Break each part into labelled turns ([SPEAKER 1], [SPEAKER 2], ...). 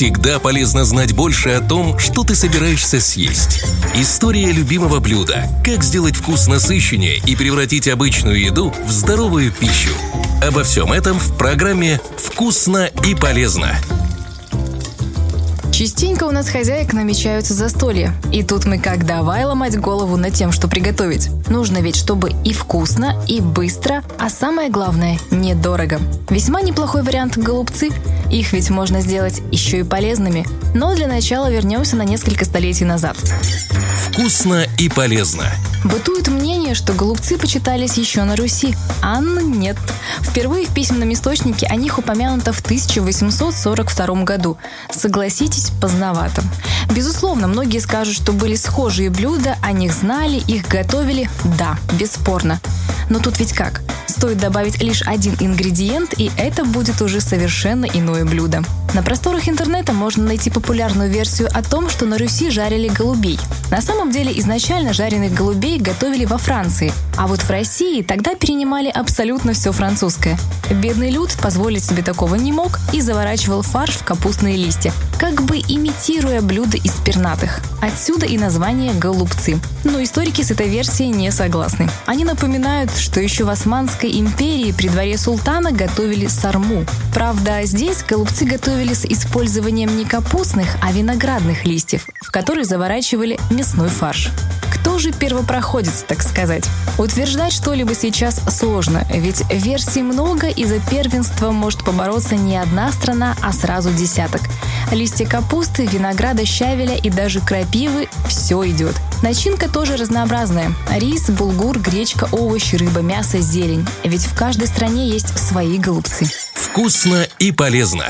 [SPEAKER 1] Всегда полезно знать больше о том, что ты собираешься съесть. История любимого блюда. Как сделать вкус насыщеннее и превратить обычную еду в здоровую пищу. Обо всем этом в программе «Вкусно и полезно».
[SPEAKER 2] Частенько у нас хозяек намечаются застолья. И тут мы как давай ломать голову над тем, что приготовить. Нужно ведь, чтобы и вкусно, и быстро, а самое главное – недорого. Весьма неплохой вариант – голубцы. Их ведь можно сделать еще и полезными. Но для начала вернемся на несколько столетий назад.
[SPEAKER 1] Вкусно и полезно.
[SPEAKER 2] Бытует мнение, что голубцы почитались еще на Руси. А нет. Впервые в письменном источнике о них упомянуто в 1842 году. Согласитесь, поздновато. Безусловно, многие скажут, что были схожие блюда, о них знали, их готовили. Да, бесспорно. Но тут ведь как? Стоит добавить лишь один ингредиент, и это будет уже совершенно иное блюдо. На просторах интернета можно найти популярную версию о том, что на Руси жарили голубей. На самом деле изначально жареных голубей готовили во Франции, а вот в России тогда перенимали абсолютно все французское. Бедный люд позволить себе такого не мог и заворачивал фарш в капустные листья, как бы имитируя блюда из пернатых. Отсюда и название «голубцы». Но историки с этой версией не согласны. Они напоминают, что еще в Османской империи при дворе султана готовили сарму. Правда, здесь голубцы готовили с использованием не капустных, а виноградных листьев, в которые заворачивали мясной фарш. Кто же первопроходец, так сказать? Утверждать что-либо сейчас сложно, ведь версий много, и за первенство может побороться не одна страна, а сразу десяток. Листья капусты, винограда, щавеля и даже крапивы – все идет. Начинка тоже разнообразная. Рис, булгур, гречка, овощи, рыба, мясо, зелень. Ведь в каждой стране есть свои голубцы.
[SPEAKER 1] Вкусно и полезно.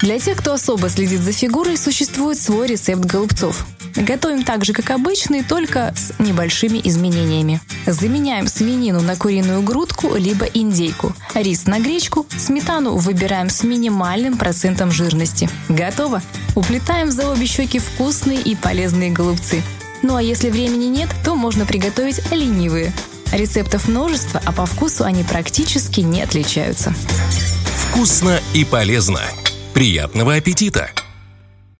[SPEAKER 2] Для тех, кто особо следит за фигурой, существует свой рецепт голубцов. Готовим так же, как обычный, только с небольшими изменениями. Заменяем свинину на куриную грудку либо индейку. Рис на гречку, сметану выбираем с минимальным процентом жирности. Готово! Уплетаем за обе щеки вкусные и полезные голубцы. Ну а если времени нет, то можно приготовить ленивые. Рецептов множество, а по вкусу они практически не отличаются.
[SPEAKER 1] Вкусно и полезно. Приятного аппетита!